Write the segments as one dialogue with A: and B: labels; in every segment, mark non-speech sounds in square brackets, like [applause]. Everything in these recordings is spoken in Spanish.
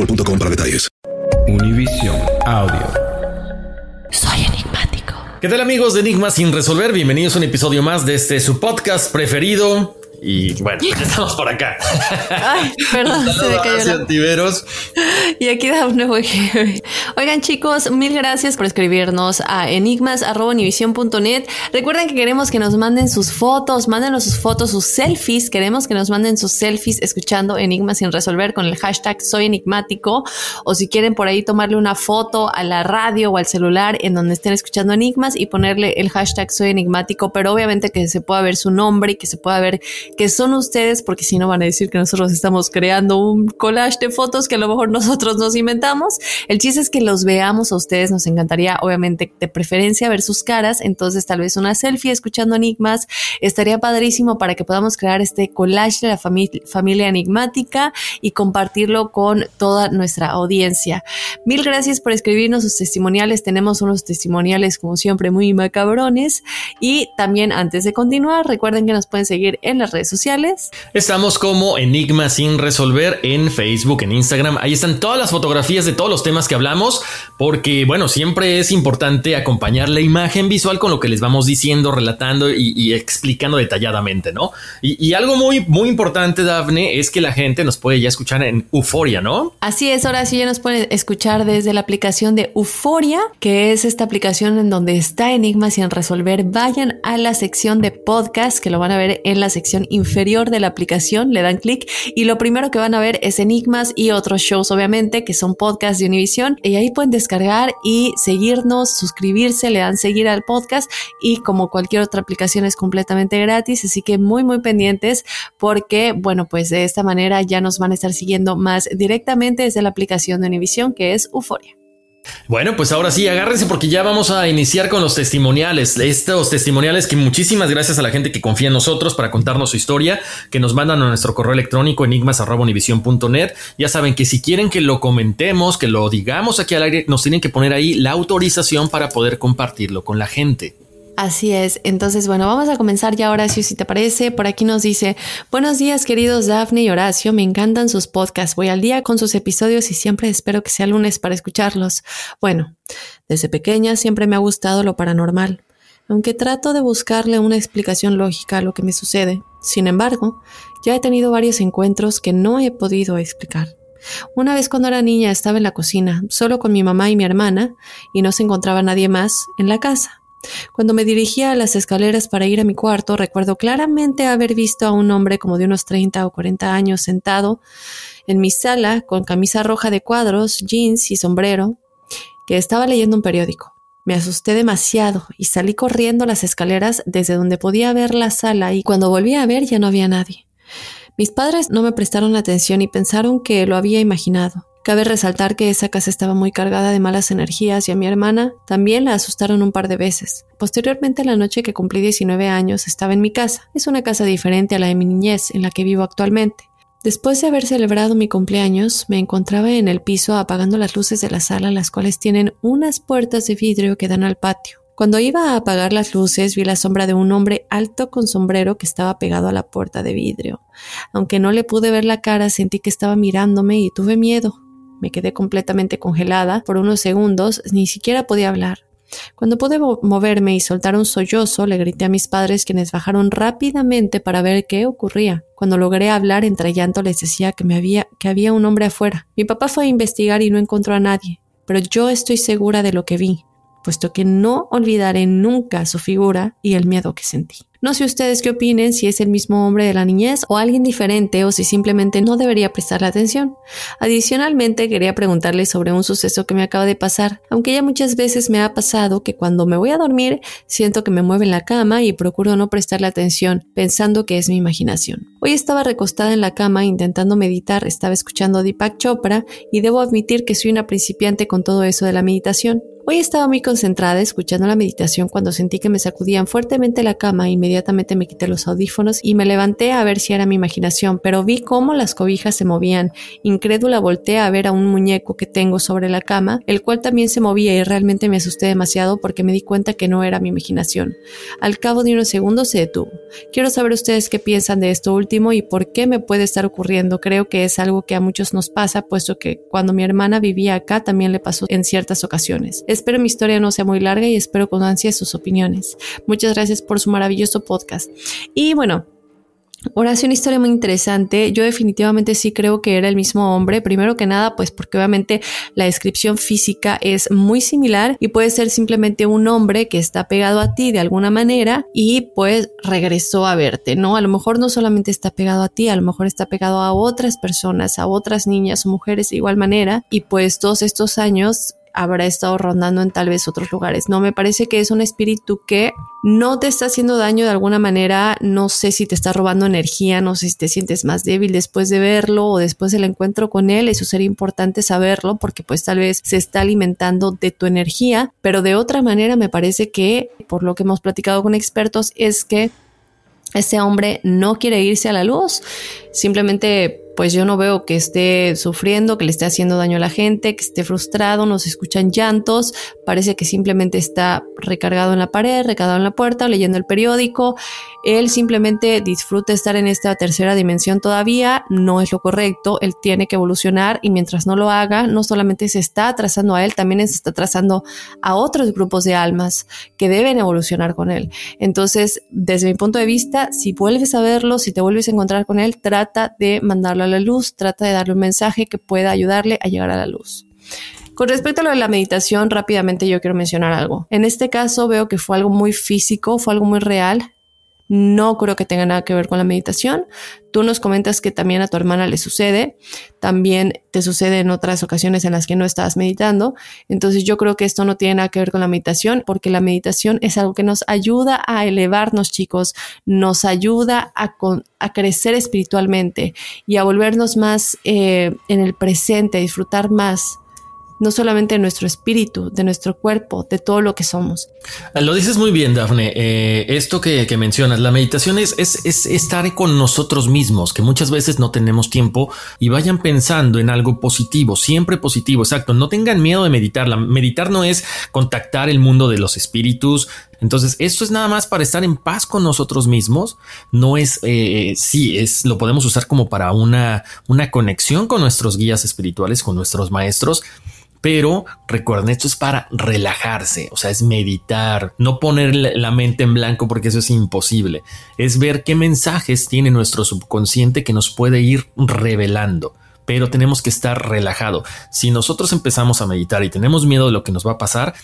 A: boostmobile.com para detalles.
B: Univision Audio.
C: Soy enigmático.
D: ¿Qué tal amigos de Enigmas sin resolver? Bienvenidos a un episodio más de este su podcast preferido. Y bueno, ya estamos por acá.
E: Ay, perdón, se me cayó. Y aquí da un nuevo. Oigan, chicos, mil gracias por escribirnos a enigmas.univision.net. Recuerden que queremos que nos manden sus fotos, mándenos sus fotos, sus selfies. Queremos que nos manden sus selfies escuchando Enigmas sin resolver con el hashtag soy enigmático. O si quieren por ahí tomarle una foto a la radio o al celular en donde estén escuchando Enigmas y ponerle el hashtag soy enigmático, pero obviamente que se pueda ver su nombre y que se pueda ver que son ustedes, porque si no van a decir que nosotros estamos creando un collage de fotos que a lo mejor nosotros nos inventamos. El chiste es que los veamos a ustedes, nos encantaría obviamente de preferencia ver sus caras, entonces tal vez una selfie escuchando enigmas estaría padrísimo para que podamos crear este collage de la fami- familia enigmática y compartirlo con toda nuestra audiencia. Mil gracias por escribirnos sus testimoniales, tenemos unos testimoniales como siempre muy macabrones y también antes de continuar recuerden que nos pueden seguir en las redes sociales.
D: Estamos como Enigma sin resolver en Facebook, en Instagram. Ahí están todas las fotografías de todos los temas que hablamos, porque bueno, siempre es importante acompañar la imagen visual con lo que les vamos diciendo, relatando y, y explicando detalladamente, ¿no? Y, y algo muy, muy importante, Dafne, es que la gente nos puede ya escuchar en Euforia, ¿no?
E: Así es, ahora sí ya nos pueden escuchar desde la aplicación de Euforia, que es esta aplicación en donde está Enigmas sin resolver. Vayan a la sección de podcast, que lo van a ver en la sección inferior de la aplicación, le dan clic y lo primero que van a ver es Enigmas y otros shows, obviamente, que son podcasts de Univision. Y ahí pueden descargar y seguirnos, suscribirse, le dan seguir al podcast y como cualquier otra aplicación es completamente gratis, así que muy, muy pendientes porque, bueno, pues de esta manera ya nos van a estar siguiendo más directamente desde la aplicación de Univision, que es Euforia.
D: Bueno, pues ahora sí, agárrense porque ya vamos a iniciar con los testimoniales. Estos testimoniales que muchísimas gracias a la gente que confía en nosotros para contarnos su historia, que nos mandan a nuestro correo electrónico enigmas.univision.net. Ya saben que si quieren que lo comentemos, que lo digamos aquí al aire, nos tienen que poner ahí la autorización para poder compartirlo con la gente.
E: Así es. Entonces, bueno, vamos a comenzar ya, Horacio, si te parece. Por aquí nos dice, buenos días, queridos Daphne y Horacio. Me encantan sus podcasts. Voy al día con sus episodios y siempre espero que sea lunes para escucharlos. Bueno, desde pequeña siempre me ha gustado lo paranormal, aunque trato de buscarle una explicación lógica a lo que me sucede. Sin embargo, ya he tenido varios encuentros que no he podido explicar. Una vez cuando era niña estaba en la cocina, solo con mi mamá y mi hermana, y no se encontraba nadie más en la casa. Cuando me dirigía a las escaleras para ir a mi cuarto, recuerdo claramente haber visto a un hombre como de unos 30 o 40 años sentado en mi sala con camisa roja de cuadros, jeans y sombrero, que estaba leyendo un periódico. Me asusté demasiado y salí corriendo las escaleras desde donde podía ver la sala y cuando volví a ver ya no había nadie. Mis padres no me prestaron atención y pensaron que lo había imaginado. Cabe resaltar que esa casa estaba muy cargada de malas energías y a mi hermana también la asustaron un par de veces. Posteriormente, la noche que cumplí 19 años, estaba en mi casa. Es una casa diferente a la de mi niñez, en la que vivo actualmente. Después de haber celebrado mi cumpleaños, me encontraba en el piso apagando las luces de la sala, las cuales tienen unas puertas de vidrio que dan al patio. Cuando iba a apagar las luces, vi la sombra de un hombre alto con sombrero que estaba pegado a la puerta de vidrio. Aunque no le pude ver la cara, sentí que estaba mirándome y tuve miedo. Me quedé completamente congelada por unos segundos, ni siquiera podía hablar. Cuando pude moverme y soltar un sollozo, le grité a mis padres quienes bajaron rápidamente para ver qué ocurría. Cuando logré hablar entre llanto les decía que me había que había un hombre afuera. Mi papá fue a investigar y no encontró a nadie, pero yo estoy segura de lo que vi, puesto que no olvidaré nunca su figura y el miedo que sentí. No sé ustedes qué opinen, si es el mismo hombre de la niñez o alguien diferente o si simplemente no debería prestarle atención. Adicionalmente, quería preguntarles sobre un suceso que me acaba de pasar, aunque ya muchas veces me ha pasado que cuando me voy a dormir siento que me mueve en la cama y procuro no prestarle atención, pensando que es mi imaginación. Hoy estaba recostada en la cama intentando meditar, estaba escuchando Deepak Chopra y debo admitir que soy una principiante con todo eso de la meditación. Hoy estaba muy concentrada escuchando la meditación cuando sentí que me sacudían fuertemente la cama y inmediatamente me quité los audífonos y me levanté a ver si era mi imaginación, pero vi cómo las cobijas se movían. Incrédula volteé a ver a un muñeco que tengo sobre la cama, el cual también se movía y realmente me asusté demasiado porque me di cuenta que no era mi imaginación. Al cabo de unos segundos se detuvo. Quiero saber ustedes qué piensan de esto último y por qué me puede estar ocurriendo. Creo que es algo que a muchos nos pasa, puesto que cuando mi hermana vivía acá también le pasó en ciertas ocasiones. Espero mi historia no sea muy larga y espero con ansia sus opiniones. Muchas gracias por su maravilloso podcast. Y bueno, Ahora una historia muy interesante. Yo definitivamente sí creo que era el mismo hombre. Primero que nada, pues porque obviamente la descripción física es muy similar y puede ser simplemente un hombre que está pegado a ti de alguna manera y pues regresó a verte, ¿no? A lo mejor no solamente está pegado a ti, a lo mejor está pegado a otras personas, a otras niñas o mujeres de igual manera y pues todos estos años habrá estado rondando en tal vez otros lugares. No, me parece que es un espíritu que no te está haciendo daño de alguna manera, no sé si te está robando energía, no sé si te sientes más débil después de verlo o después del encuentro con él, eso sería importante saberlo porque pues tal vez se está alimentando de tu energía, pero de otra manera me parece que por lo que hemos platicado con expertos es que este hombre no quiere irse a la luz, simplemente pues yo no veo que esté sufriendo, que le esté haciendo daño a la gente, que esté frustrado, no se escuchan llantos, parece que simplemente está recargado en la pared, recargado en la puerta, leyendo el periódico. Él simplemente disfruta estar en esta tercera dimensión todavía, no es lo correcto, él tiene que evolucionar y mientras no lo haga, no solamente se está atrasando a él, también se está atrasando a otros grupos de almas que deben evolucionar con él. Entonces, desde mi punto de vista, si vuelves a verlo, si te vuelves a encontrar con él, trata de mandarlo a la luz, trata de darle un mensaje que pueda ayudarle a llegar a la luz. Con respecto a lo de la meditación, rápidamente yo quiero mencionar algo. En este caso veo que fue algo muy físico, fue algo muy real. No creo que tenga nada que ver con la meditación. Tú nos comentas que también a tu hermana le sucede, también te sucede en otras ocasiones en las que no estabas meditando. Entonces yo creo que esto no tiene nada que ver con la meditación, porque la meditación es algo que nos ayuda a elevarnos, chicos, nos ayuda a, a crecer espiritualmente y a volvernos más eh, en el presente, a disfrutar más no solamente de nuestro espíritu, de nuestro cuerpo, de todo lo que somos.
D: Lo dices muy bien, Dafne. Eh, esto que, mencionas, la meditación es, es, estar con nosotros mismos, que muchas veces no tenemos tiempo y vayan pensando en algo positivo, siempre positivo, exacto. No tengan miedo de meditar. La, meditar no es contactar el mundo de los espíritus, entonces, esto es nada más para estar en paz con nosotros mismos. No es, eh, sí, es, lo podemos usar como para una, una conexión con nuestros guías espirituales, con nuestros maestros, pero recuerden, esto es para relajarse, o sea, es meditar, no poner la mente en blanco porque eso es imposible. Es ver qué mensajes tiene nuestro subconsciente que nos puede ir revelando. Pero tenemos que estar relajado. Si nosotros empezamos a meditar y tenemos miedo de lo que nos va a pasar,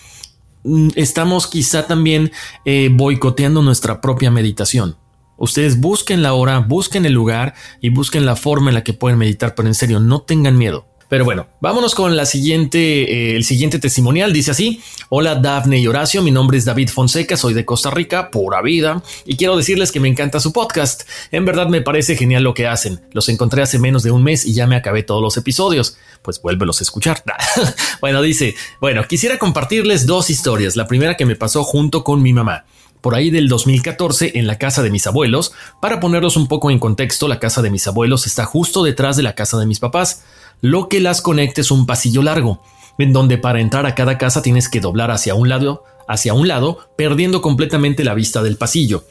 D: mm, estamos quizá también eh, boicoteando nuestra propia meditación. Ustedes busquen la hora, busquen el lugar y busquen la forma en la que pueden meditar, pero en serio, no tengan miedo Pero bueno, vámonos con la siguiente, eh, el siguiente testimonial. Dice así: Hola Dafne y Horacio, mi nombre es David Fonseca, soy de Costa Rica, pura vida, y quiero decirles que me encanta su podcast. En verdad me parece genial lo que hacen. Los encontré hace menos de un mes y ya me acabé todos los episodios. Pues vuélvelos a escuchar. [laughs] bueno, dice: Bueno, quisiera compartirles dos historias. La primera que me pasó junto con mi mamá por ahí del 2014 en la casa de mis abuelos. Para ponerlos un poco en contexto, la casa de mis abuelos está justo detrás de la casa de mis papás. Lo que las conecta es un pasillo largo, en donde para entrar a cada casa tienes que doblar hacia un lado, hacia un lado, perdiendo completamente la vista del pasillo.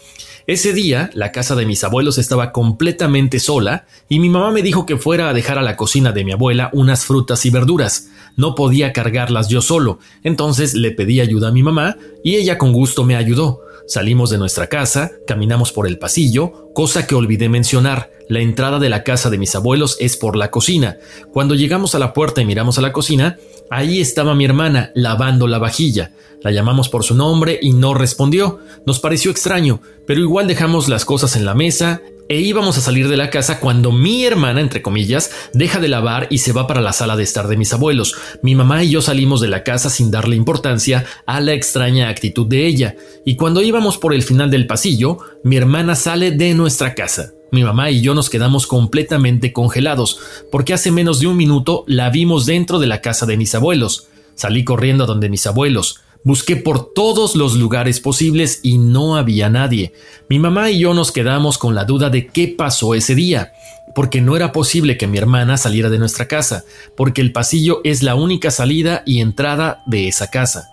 D: Ese día, la casa de mis abuelos estaba completamente sola y mi mamá me dijo que fuera a dejar a la cocina de mi abuela unas frutas y verduras. No podía cargarlas yo solo, entonces le pedí ayuda a mi mamá y ella con gusto me ayudó. Salimos de nuestra casa, caminamos por el pasillo, cosa que olvidé mencionar. La entrada de la casa de mis abuelos es por la cocina. Cuando llegamos a la puerta y miramos a la cocina, ahí estaba mi hermana lavando la vajilla. La llamamos por su nombre y no respondió. Nos pareció extraño, pero igual dejamos las cosas en la mesa e íbamos a salir de la casa cuando mi hermana, entre comillas, deja de lavar y se va para la sala de estar de mis abuelos. Mi mamá y yo salimos de la casa sin darle importancia a la extraña actitud de ella, y cuando íbamos por el final del pasillo, mi hermana sale de nuestra casa. Mi mamá y yo nos quedamos completamente congelados, porque hace menos de un minuto la vimos dentro de la casa de mis abuelos. Salí corriendo a donde mis abuelos. Busqué por todos los lugares posibles y no había nadie. Mi mamá y yo nos quedamos con la duda de qué pasó ese día, porque no era posible que mi hermana saliera de nuestra casa, porque el pasillo es la única salida y entrada de esa casa.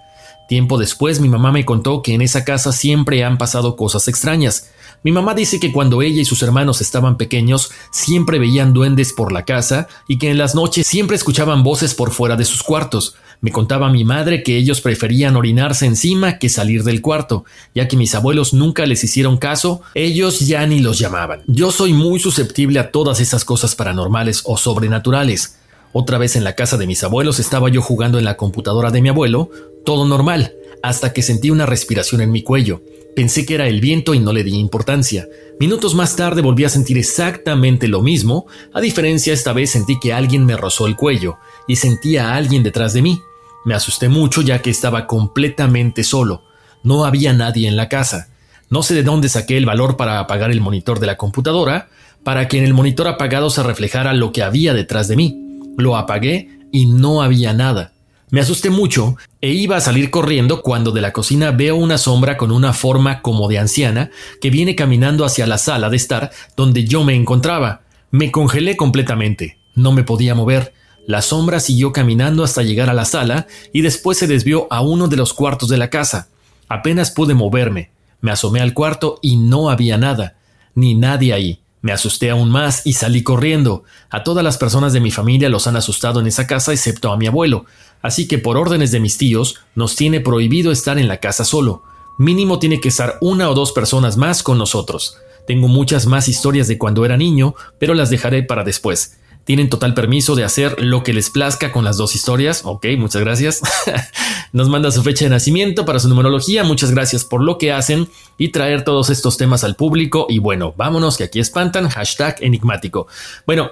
D: Tiempo después mi mamá me contó que en esa casa siempre han pasado cosas extrañas. Mi mamá dice que cuando ella y sus hermanos estaban pequeños siempre veían duendes por la casa y que en las noches siempre escuchaban voces por fuera de sus cuartos. Me contaba mi madre que ellos preferían orinarse encima que salir del cuarto, ya que mis abuelos nunca les hicieron caso, ellos ya ni los llamaban. Yo soy muy susceptible a todas esas cosas paranormales o sobrenaturales. Otra vez en la casa de mis abuelos estaba yo jugando en la computadora de mi abuelo, todo normal, hasta que sentí una respiración en mi cuello. Pensé que era el viento y no le di importancia. Minutos más tarde volví a sentir exactamente lo mismo, a diferencia esta vez sentí que alguien me rozó el cuello y sentía a alguien detrás de mí. Me asusté mucho ya que estaba completamente solo. No había nadie en la casa. No sé de dónde saqué el valor para apagar el monitor de la computadora, para que en el monitor apagado se reflejara lo que había detrás de mí. Lo apagué y no había nada. Me asusté mucho e iba a salir corriendo cuando de la cocina veo una sombra con una forma como de anciana que viene caminando hacia la sala de estar donde yo me encontraba. Me congelé completamente. No me podía mover. La sombra siguió caminando hasta llegar a la sala y después se desvió a uno de los cuartos de la casa. Apenas pude moverme. Me asomé al cuarto y no había nada, ni nadie ahí. Me asusté aún más y salí corriendo. A todas las personas de mi familia los han asustado en esa casa excepto a mi abuelo, así que por órdenes de mis tíos nos tiene prohibido estar en la casa solo. Mínimo tiene que estar una o dos personas más con nosotros. Tengo muchas más historias de cuando era niño, pero las dejaré para después. Tienen total permiso de hacer lo que les plazca con las dos historias. Ok, muchas gracias. [laughs] Nos manda su fecha de nacimiento para su numerología. Muchas gracias por lo que hacen y traer todos estos temas al público. Y bueno, vámonos que aquí espantan. Hashtag enigmático. Bueno,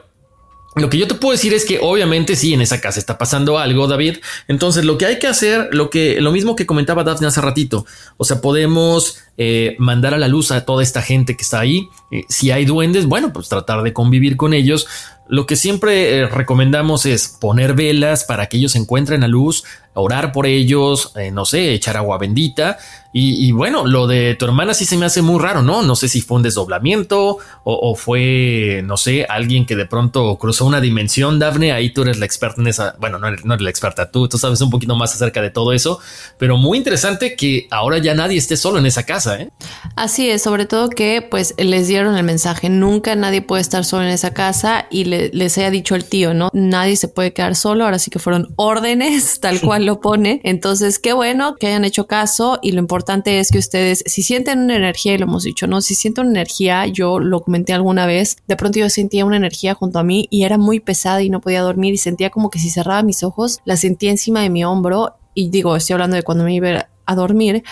D: lo que yo te puedo decir es que obviamente sí, en esa casa está pasando algo, David. Entonces lo que hay que hacer, lo que, lo mismo que comentaba Daphne hace ratito, o sea, podemos eh, mandar a la luz a toda esta gente que está ahí. Eh, si hay duendes, bueno, pues tratar de convivir con ellos. Lo que siempre eh, recomendamos es poner velas para que ellos encuentren la luz, orar por ellos, no sé, echar agua bendita y, bueno, lo de tu hermana sí se me hace muy raro, ¿no? No sé si fue un desdoblamiento o, fue, no sé, alguien que de pronto cruzó una dimensión, Dafne. Ahí tú eres la experta en esa. Bueno, no eres, la experta, tú, tú sabes un poquito más acerca de todo eso, pero muy interesante que ahora ya nadie esté solo en esa casa, ¿eh?
E: Así es, sobre todo que pues les dieron el mensaje: nunca nadie puede estar solo en esa casa y les haya dicho el tío, ¿no? Nadie se puede quedar solo. Ahora sí que fueron [laughs] órdenes, tal [laughs] cual lo pone. Entonces, qué bueno que hayan hecho caso y lo importante importante es que ustedes, si sienten una energía, y lo hemos dicho, ¿no? Si sienten una energía, yo lo comenté alguna vez, de pronto yo sentía una energía junto a mí y era muy pesada y no podía dormir y sentía como que si cerraba mis ojos, la sentía encima de mi hombro y digo, estoy hablando de cuando me iba a dormir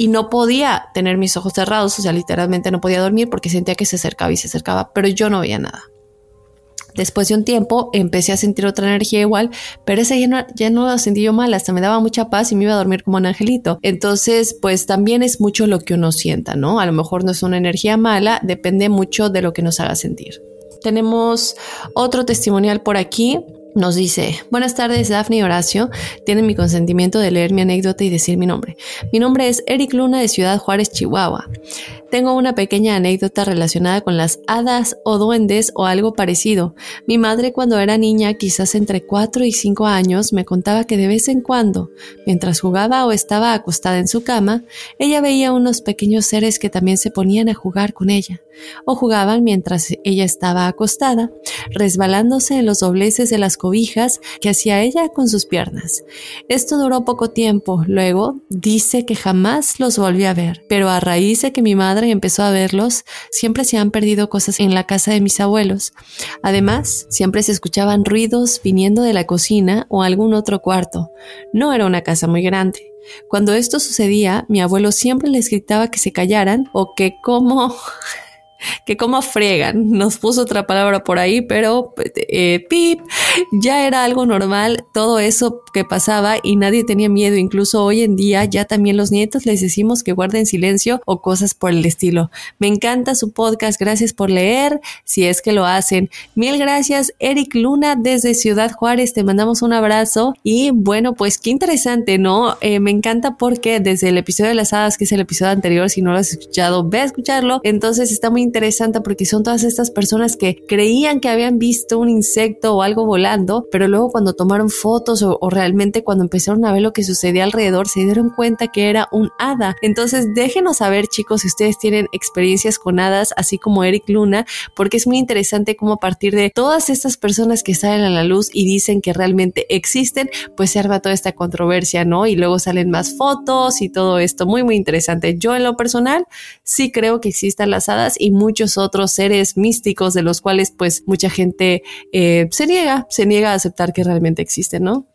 E: y no podía tener mis ojos cerrados, o sea, literalmente no podía dormir porque sentía que se acercaba y se acercaba, pero yo no veía nada. Después de un tiempo empecé a sentir otra energía igual, pero esa ya no, ya no la sentí yo mal, hasta me daba mucha paz y me iba a dormir como un angelito. Entonces, pues también es mucho lo que uno sienta, ¿no? A lo mejor no es una energía mala, depende mucho de lo que nos haga sentir. Tenemos otro testimonial por aquí. Nos dice, buenas tardes Daphne y Horacio, tienen mi consentimiento de leer mi anécdota y decir mi nombre. Mi nombre es Eric Luna de Ciudad Juárez, Chihuahua. Tengo una pequeña anécdota relacionada con las hadas o duendes o algo parecido. Mi madre cuando era niña, quizás entre 4 y 5 años, me contaba que de vez en cuando, mientras jugaba o estaba acostada en su cama, ella veía unos pequeños seres que también se ponían a jugar con ella, o jugaban mientras ella estaba acostada, resbalándose en los dobleces de las cobijas que hacía ella con sus piernas. Esto duró poco tiempo, luego dice que jamás los volvió a ver, pero a raíz de que mi madre empezó a verlos, siempre se han perdido cosas en la casa de mis abuelos. Además, siempre se escuchaban ruidos viniendo de la cocina o algún otro cuarto. No era una casa muy grande. Cuando esto sucedía, mi abuelo siempre les gritaba que se callaran o que como [laughs] que como fregan, nos puso otra palabra por ahí, pero eh, pip, ya era algo normal todo eso que pasaba y nadie tenía miedo, incluso hoy en día ya también los nietos les decimos que guarden silencio o cosas por el estilo. Me encanta su podcast, gracias por leer, si es que lo hacen. Mil gracias, Eric Luna desde Ciudad Juárez, te mandamos un abrazo y bueno, pues qué interesante, ¿no? Eh, me encanta porque desde el episodio de las hadas, que es el episodio anterior, si no lo has escuchado, ve a escucharlo, entonces está muy interesante porque son todas estas personas que creían que habían visto un insecto o algo pero luego cuando tomaron fotos o, realmente cuando empezaron a ver lo que sucedía alrededor se dieron cuenta que era un hada. Entonces déjenos saber chicos si ustedes tienen experiencias con hadas así como Eric Luna, porque es muy interesante cómo a partir de todas estas personas que salen a la luz y dicen que realmente existen, pues se arma toda esta controversia, ¿no? Y luego salen más fotos y todo esto, muy muy interesante. Yo en lo personal sí creo que existan las hadas y muchos otros seres místicos de los cuales pues mucha gente eh, se niega, se niega a aceptar que realmente existen, ¿no?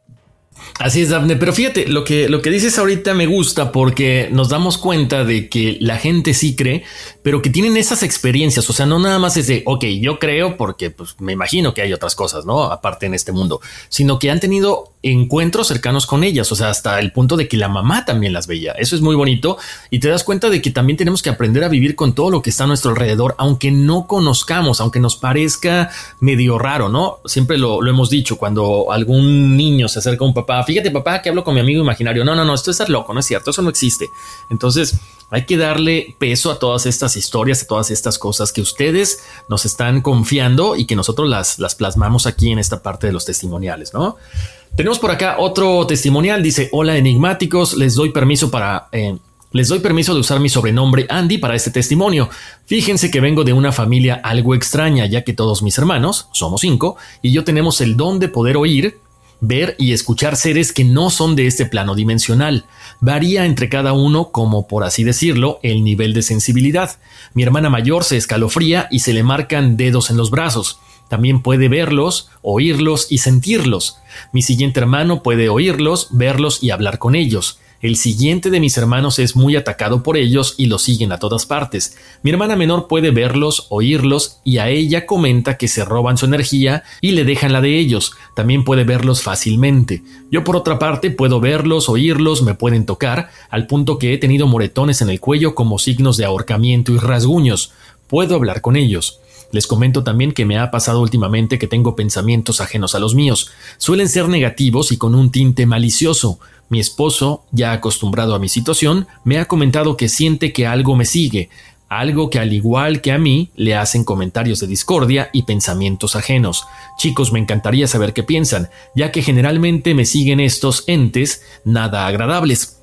D: Así es, Daphne. Pero fíjate, lo que, lo que dices ahorita me gusta porque nos damos cuenta de que la gente sí cree, pero que tienen esas experiencias. O sea, no nada más es de, ok, yo creo porque pues, me imagino que hay otras cosas, ¿no? Aparte en este mundo, sino que han tenido encuentros cercanos con ellas. O sea, hasta el punto de que la mamá también las veía. Eso es muy bonito y te das cuenta de que también tenemos que aprender a vivir con todo lo que está a nuestro alrededor, aunque no conozcamos, aunque nos parezca medio raro, ¿no? Siempre lo, lo hemos dicho cuando algún niño se acerca a un papá papá, fíjate papá que hablo con mi amigo imaginario. No, no, no, esto es loco, no es cierto, eso no existe. Entonces hay que darle peso a todas estas historias, a todas estas cosas que ustedes nos están confiando y que nosotros las, las plasmamos aquí en esta parte de los testimoniales, ¿no? Tenemos por acá otro testimonial, dice, hola enigmáticos, les doy permiso para... Eh, les doy permiso de usar mi sobrenombre Andy para este testimonio. Fíjense que vengo de una familia algo extraña, ya que todos mis hermanos, somos cinco, y yo tenemos el don de poder oír, ver y escuchar seres que no son de este plano dimensional. Varía entre cada uno, como por así decirlo, el nivel de sensibilidad. Mi hermana mayor se escalofría y se le marcan dedos en los brazos. También puede verlos, oírlos y sentirlos. Mi siguiente hermano puede oírlos, verlos y hablar con ellos. El siguiente de mis hermanos es muy atacado por ellos y los siguen a todas partes. Mi hermana menor puede verlos, oírlos y a ella comenta que se roban su energía y le dejan la de ellos. También puede verlos fácilmente. Yo por otra parte puedo verlos, oírlos, me pueden tocar, al punto que he tenido moretones en el cuello como signos de ahorcamiento y rasguños. Puedo hablar con ellos. Les comento también que me ha pasado últimamente que tengo pensamientos ajenos a los míos. Suelen ser negativos y con un tinte malicioso. Mi esposo, ya acostumbrado a mi situación, me ha comentado que siente que algo me sigue, algo que al igual que a mí le hacen comentarios de discordia y pensamientos ajenos. Chicos, me encantaría saber qué piensan, ya que generalmente me siguen estos entes nada agradables.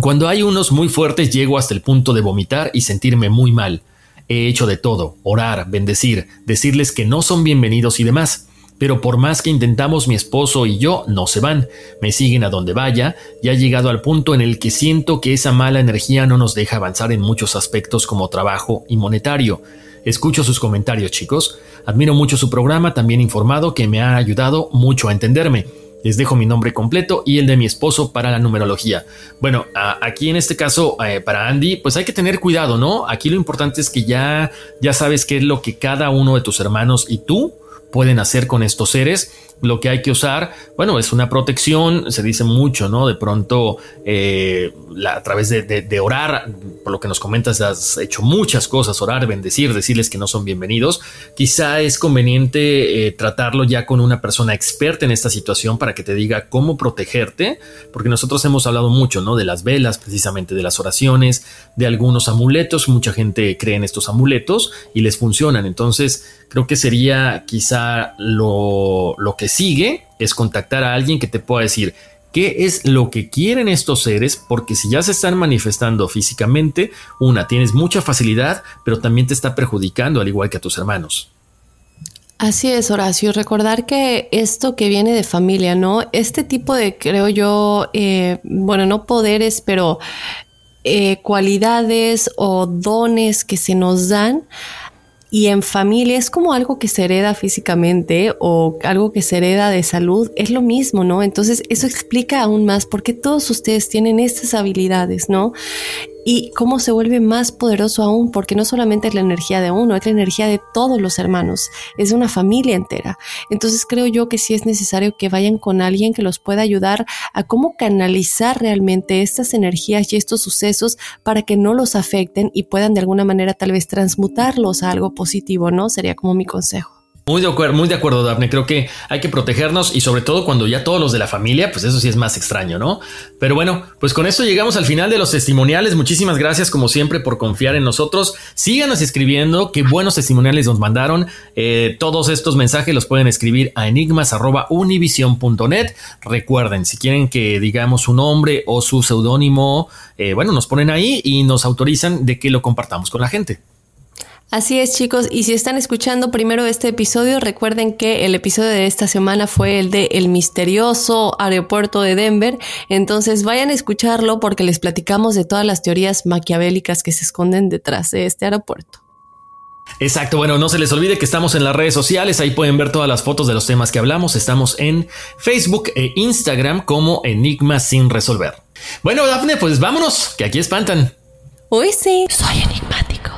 D: Cuando hay unos muy fuertes llego hasta el punto de vomitar y sentirme muy mal. He hecho de todo, orar, bendecir, decirles que no son bienvenidos y demás. Pero por más que intentamos mi esposo y yo, no se van, me siguen a donde vaya, y ha llegado al punto en el que siento que esa mala energía no nos deja avanzar en muchos aspectos como trabajo y monetario. Escucho sus comentarios, chicos. Admiro mucho su programa, también informado, que me ha ayudado mucho a entenderme. Les dejo mi nombre completo y el de mi esposo para la numerología. Bueno, aquí en este caso, eh, para Andy, pues hay que tener cuidado, ¿no? Aquí lo importante es que ya, ya sabes qué es lo que cada uno de tus hermanos y tú pueden hacer con estos seres. Lo que hay que usar, bueno, es una protección, se dice mucho, ¿no? De pronto, eh, a través de, orar, por lo que nos comentas, has hecho muchas cosas, orar, bendecir, decirles que no son bienvenidos. Quizá es conveniente eh, tratarlo ya con una persona experta en esta situación para que te diga cómo protegerte, porque nosotros hemos hablado mucho, ¿no? De las velas, precisamente de las oraciones, de algunos amuletos. Mucha gente cree en estos amuletos y les funcionan. Entonces, creo que sería quizá lo, lo que sigue es contactar a alguien que te pueda decir qué es lo que quieren estos seres, porque si ya se están manifestando físicamente, una, tienes mucha facilidad, pero también te está perjudicando al igual que a tus hermanos.
E: Así es, Horacio. Recordar que esto que viene de familia, ¿no? Este tipo de, creo yo, eh, bueno, no poderes, pero eh, cualidades o dones que se nos dan y en familia es como algo que se hereda físicamente o algo que se hereda de salud, es lo mismo, ¿no? Entonces eso explica aún más por qué todos ustedes tienen estas habilidades, ¿no? Y cómo se vuelve más poderoso aún, porque no solamente es la energía de uno, es la energía de todos los hermanos, es una familia entera. Entonces creo yo que sí es necesario que vayan con alguien que los pueda ayudar a cómo canalizar realmente estas energías y estos sucesos para que no los afecten y puedan de alguna manera tal vez transmutarlos a algo positivo, ¿no? Sería como mi consejo.
D: Muy de, acuerdo, muy de acuerdo, Daphne. Creo que hay que protegernos y sobre todo cuando ya todos los de la familia, pues eso sí es más extraño, ¿no? Pero bueno, pues con esto llegamos al final de los testimoniales. Muchísimas gracias como siempre por confiar en nosotros. Síganos escribiendo, qué buenos testimoniales nos mandaron. Eh, todos estos mensajes los pueden escribir a enigmas.univision.net. Recuerden, si quieren que digamos su nombre o su seudónimo, eh, bueno, nos ponen ahí y nos autorizan de que lo compartamos con la gente.
E: Así es chicos, y si están escuchando primero este episodio, recuerden que el episodio de esta semana fue el de el misterioso aeropuerto de Denver, entonces vayan a escucharlo porque les platicamos de todas las teorías maquiavélicas que se esconden detrás de este aeropuerto.
D: Exacto, bueno, no se les olvide que estamos en las redes sociales, ahí pueden ver todas las fotos de los temas que hablamos, estamos en Facebook e Instagram como Enigma sin resolver. Bueno, Dafne, pues vámonos, que aquí espantan.
E: Uy, sí, soy enigmático.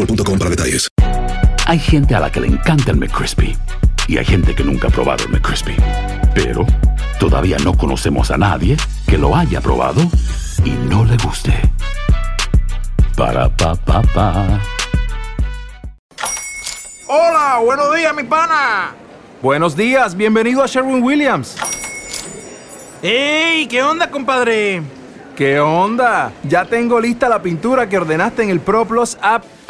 A: para detalles.
F: Hay gente a la que le encanta el McCrispy y hay gente que nunca ha probado el McCrispy. Pero todavía no conocemos a nadie que lo haya probado y no le guste. Para pa pa pa.
G: Hola, buenos días, mi pana.
H: Buenos días, bienvenido a Sherwin Williams.
G: ¡Ey! ¿Qué onda, compadre?
H: ¿Qué onda? Ya tengo lista la pintura que ordenaste en el ProPlus app.